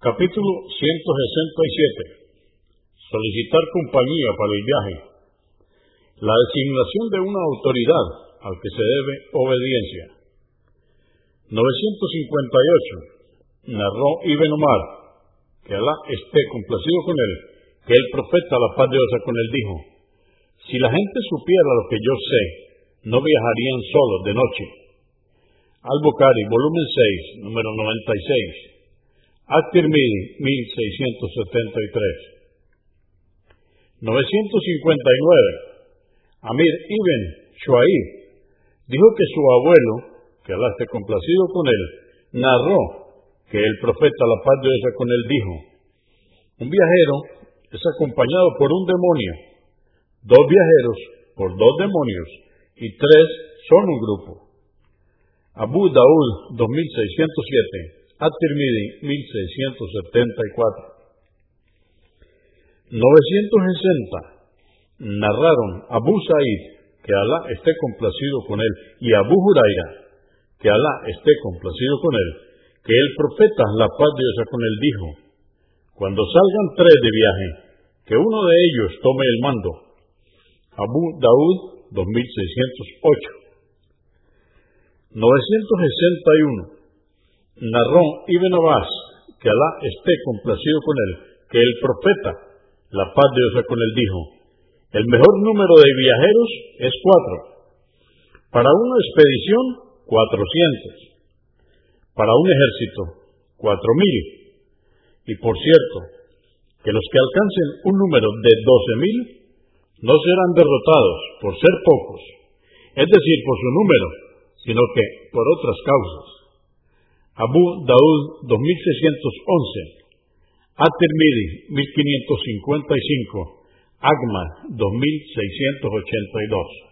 Capítulo 167. Solicitar compañía para el viaje. La designación de una autoridad al que se debe obediencia. 958. Narró Ibn Omar, que Alá esté complacido con él, que el profeta, la paz de Dios con él, dijo, si la gente supiera lo que yo sé, no viajarían solos de noche. Al-Bukhari, volumen 6, número 96. At-Tirmidhi, 1673. 959. Amir ibn Shuaib dijo que su abuelo, que Alá esté complacido con él, narró que el profeta, la paz de Dios con él, dijo, un viajero es acompañado por un demonio, dos viajeros por dos demonios y tres son un grupo. Abu Daud 2607, At-Tirmidhi 1674. 960. Narraron Abu Sa'id, que Alá esté complacido con él, y Abu Huraira, que Alá esté complacido con él, que el profeta, la paz de Dios con él, dijo, cuando salgan tres de viaje, que uno de ellos tome el mando. Abu Daud 2608. 961. Narró Ibn Abbas, que Alá esté complacido con él, que el profeta, la paz de Dios con él, dijo, el mejor número de viajeros es cuatro. Para una expedición, cuatrocientos. Para un ejército, cuatro mil. Y por cierto, que los que alcancen un número de doce mil no serán derrotados por ser pocos, es decir, por su número, sino que por otras causas. Abu Daud 2611, At-Tirmidhi 1555, Agma 2682.